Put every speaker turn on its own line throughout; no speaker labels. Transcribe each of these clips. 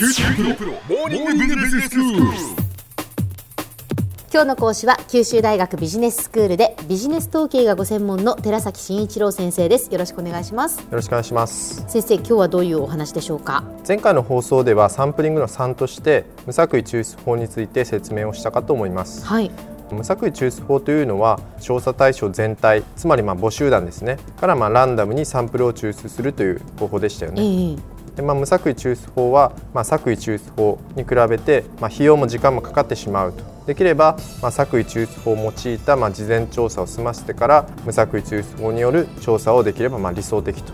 九州大学モーニングビジネススクール。
今日の講師は九州大学ビジネススクールでビジネス統計がご専門の寺崎真一郎先生です。よろしくお願いします。
よろしくお願いします。
先生今日はどういうお話でしょうか？
前回の放送ではサンプリングの3として無作為抽出法について説明をしたかと思います。
はい。
無作為抽出法というのは調査対象全体つまりまあ母集団ですね。からまあランダムにサンプルを抽出するという方法でしたよ
え
ね
え
で、まあ、無作為抽出法は、まあ、作為抽出法に比べて、まあ、費用も時間もかかってしまうとできれば、まあ、作為抽出法を用いた、まあ、事前調査を済ませてから無作為抽出法による調査をできれば、まあ、理想的と、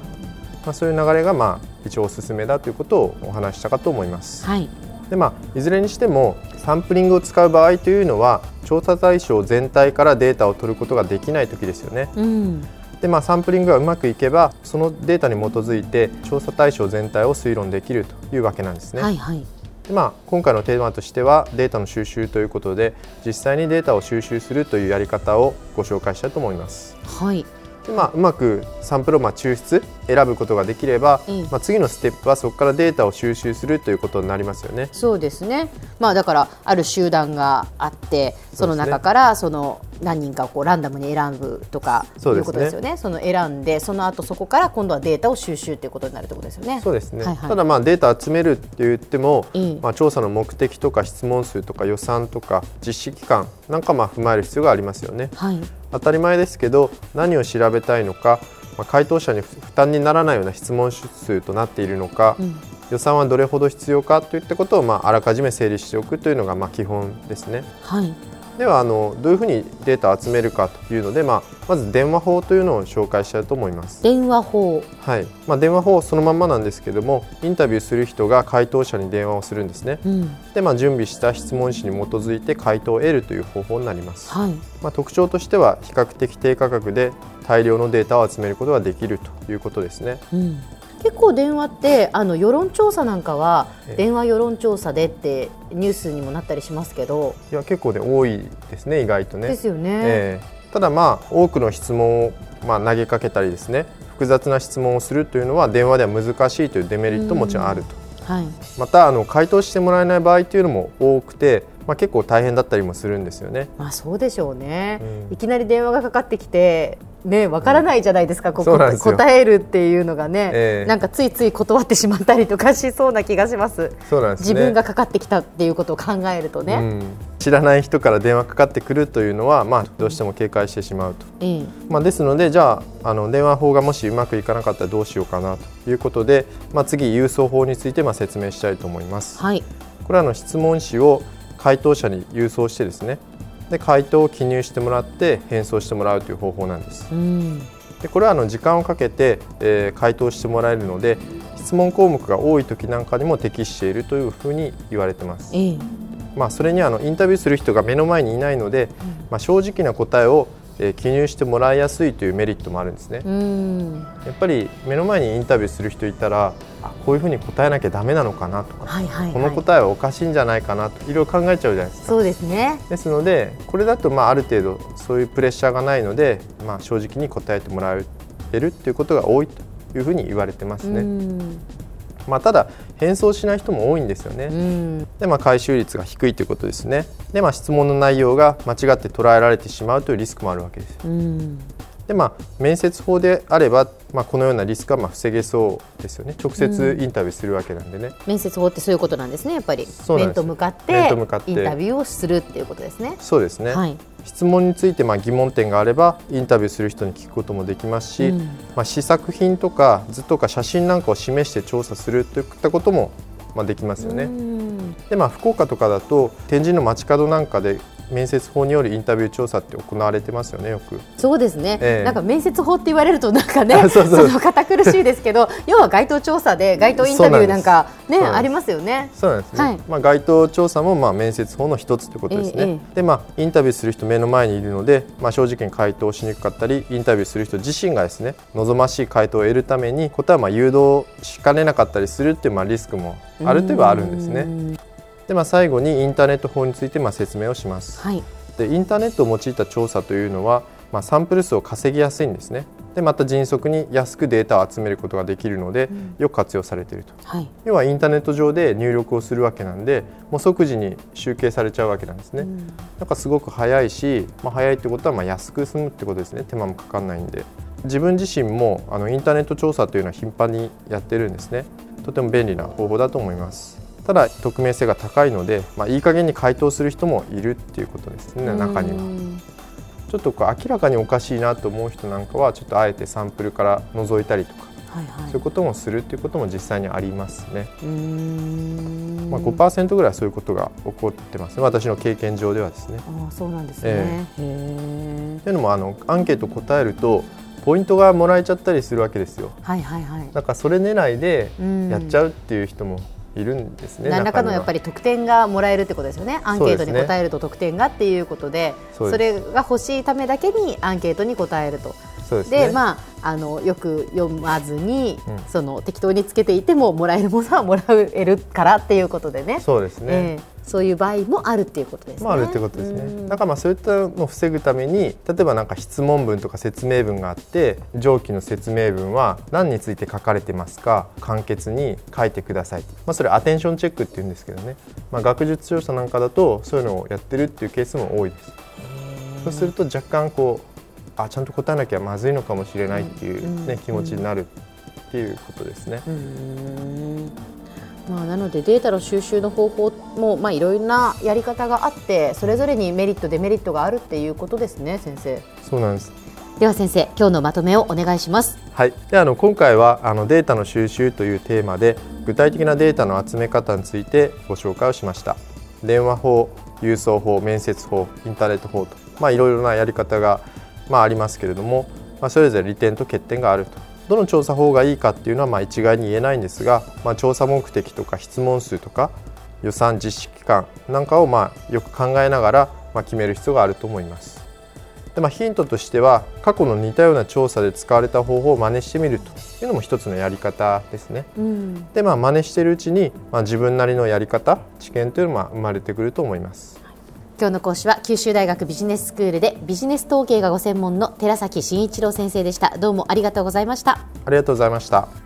まあ、そういう流れが、まあ、一応おすすめだということをお話ししたかと思います。
はい
でまあ、いずれにしてもサンプリングを使う場合というのは調査対象全体からデータを取ることができない時ですよね。
うん
でまあ、サンプリングがうまくいけばそのデータに基づいて調査対象全体を推論できるというわけなんですね。
はいはい
でまあ、今回のテーマとしてはデータの収集ということで実際にデータを収集するというやり方をご紹介したいと思います。
はい
でまあ、うまくサンプルをまあ抽出選ぶことができれば、
うん。
まあ、次のステップはそこからデータを収集するということになりますよね。
そうですね。まあだからある集団があってその中からその何人かをこうランダムに選ぶとか
そうですね。
いうことですよね。その選んでその後そこから今度はデータを収集っていうことになるってことですよね。
そうですね、
はいはい。
ただまあデータ集めるって言っても、
うん。
まあ、調査の目的とか質問数とか予算とか実施期間なんかまあ踏まえる必要がありますよね。
はい
当たり前ですけど何を調べたいのか、まあ、回答者に負担にならないような質問数となっているのか、
ん
予算はどれほど必要かといったことを、まあ、あらかじめ整理しておくというのがまあ基本ですね。
はい
ではあのどういうふうにデータを集めるかというので、まあ、まず電話法というのを紹介したいと思います。
電話法
はいまあ、電話法そのまんまなんですけどもインタビューする人が回答者に電話をするんですね。
うん
で、まあ、準備した質問紙に基づいて回答を得るという方法になります。
はい
まあ、特徴としては比較的低価格で大量のデータを集めることができるということですね。
うん、結構電話ってあの世論調査なんかは
ええ
電話世論調査でってニュースにもなったりしますけど、
いや結構ね多いですね意外とね。
ですよね。
ええただまあ多くの質問をまあ投げかけたりですね複雑な質問をするというのは電話では難しいというデメリットももちろんあると。
はい。
またあの回答してもらえない場合というのも多くて、まあ、結構大変だったりもするんですよね。
まあそうでしょうね。
うん
いきなり電話がかかってきて。ね、わからないじゃないですか、ここ
そうなんですよ
答えるっていうのがね、
ええ
なんかついつい断ってしまったりとかしそうな気がします。
そうなんですね
自分がかかってきたっていうことを考えるとね。
うん、知らない人から電話かかってくるというのは、まあ、どうしても警戒してしまうと。
ええ
まあ、ですのでじゃああの電話法がもしうまくいかなかったらどうしようかなということで、まあ、次郵送法についてまあ説明したいと思います。
はい。
これはあの質問紙を回答者に郵送してですねで回答を記入してもらって返送してもらうという方法なんです。
うん。
でこれはあの時間をかけて、えー回答してもらえるので質問項目が多い時なんかにも適しているというふうに言われてます。
ええ
まあ、それにはあのインタビューする人が目の前にいないので、まあ、正直な答えをえー記入してもらいやすいというメリットもあるんですね。
うん。
やっぱり目の前にインタビューする人いたらあこういうふうに答えなきゃダメなのかなとか、
はいはい、はい。
この答えはおかしいんじゃないかなといろいろ考えちゃうじゃないですか。
そうですね。
ですのでこれだとまあある程度そういうプレッシャーがないので、まあ、正直に答えてもらえるということが多いというふうに言われてます
う
ね。
ん。
まあ、ただ返送しない人も多いんですよね。
うん。
で、まあ、回収率が低いということですね。で、まあ、質問の内容が間違って捉えられてしまうというリスクもあるわけです。
うん。
で、まあ、面接法であれば、まあ、このようなリスクはまあ防げそうですよね。直接インタビューするわけなんでね。
面接法ってそういうことなんですねやっぱり面と向かってインタビューをするっていうことですね。
そうですね。
はい。
質問についてまあ疑問点があればインタビューする人に聞くこともできますし、
うん
まあ、試作品とか図とか写真なんかを示して調査するといったこともまあできますよね。
うん
でまあ、福岡とかだと展示の街角なんかで面接法によるインタビュー調査って行われてますよねよく。
そうですね、
ええ。
なんか面接法って言われるとなんかね
そうそう
の堅苦しいですけど要は街頭調査で街頭インタビューなんかねありますよね。
そうなんですね、
はい。
まあ、街頭調査もまあ面接法の一つということですね、
ええ
でまあ、インタビューする人目の前にいるので、まあ、正直に回答しにくかったりインタビューする人自身がですね望ましい回答を得るために答えをまあ誘導しかねなかったりするっていうまあリスクもあるといえばあるんですね。
うん
で、まあ、最後にインターネット法についてまあ説明をします。
はい。
でインターネットを用いた調査というのは、まあ、サンプル数を稼ぎやすいんですね。でまた迅速に安くデータを集めることができるので、よく活用されていると。
はい。
要はインターネット上で入力をするわけなんでもう即時に集計されちゃうわけなんですね、なんかすごく早いし、まあ、早いってことはまあ安く済むってことですね。手間もかかんないんで。自分自身もあのインターネット調査というのは頻繁にやってるんですね。とても便利な方法だと思いますただ匿名性が高いので、まあ、いい加減に回答する人もいるっていうことですね中には。
うん
ちょっとこう明らかにおかしいなと思う人なんかはちょっとあえてサンプルから覗いたりとか
はいはい。
そういうこともするっていうことも実際にありますね、
うーん。
まあ、5%ぐらいはそういうことが起こってますね。私の経験上ではですね。
ああそうなんですね、へえ
というのもあのアンケート答えるとポイントがもらえちゃったりするわけですよ。
はいはいはい。
なんかそれ狙いで
うん
やっちゃうっていう人もいるんですね、
何らかのやっぱ
り
り得点がもらえるってことですよね、アンケートに答えると得点がっていうことで、
そうです。
それが欲しいためだけにアンケートに答えると、
そうですね。
でまあ、あのよく読まずに、
うん。
その適当につけていてももらえるものはもらえるからっていうことでね、
そうですね、
ええそういう場合もあるっていうことですね。
まあ、あるってことですね。
うん
だからまあそういったのを防ぐために例えばなんか質問文とか説明文があって上記の説明文は何について書かれてますか簡潔に書いてください、まあ、それアテンションチェックっていうんですけどね、まあ、学術調査なんかだとそういうのをやってるっていうケースも多いです。そうすると若干こうあちゃんと答えなきゃまずいのかもしれないっていう、ね気持ちになるっていうことですね。
うーんまあ、なのでデータの収集の方法もまあいろいろなやり方があってそれぞれにメリットデメリットがあるっていうことですね先生。
そうなんです。
では先生今日のまとめをお願いします。
はい、であの今回はあのデータの収集というテーマで具体的なデータの集め方についてご紹介をしました。電話法郵送法面接法インターネット法と、まあ、いろいろなやり方が、まあ、ありますけれども、まあ、それぞれ利点と欠点があるとどの調査法がいいかっていうのはまあ一概に言えないんですが、まあ、調査目的とか質問数とか予算実施期間なんかをまあよく考えながらまあ決める必要があると思います。でまあ、ヒントとしては過去の似たような調査で使われた方法を真似してみるというのも一つのやり方ですね。
うん
でまあ真似しているうちに、まあ、自分なりのやり方知見というのが生まれてくると思います。
今日の講師は九州大学ビジネススクールでビジネス統計がご専門の寺崎真一郎先生でしたどうもありがとうございました
ありがとうございました。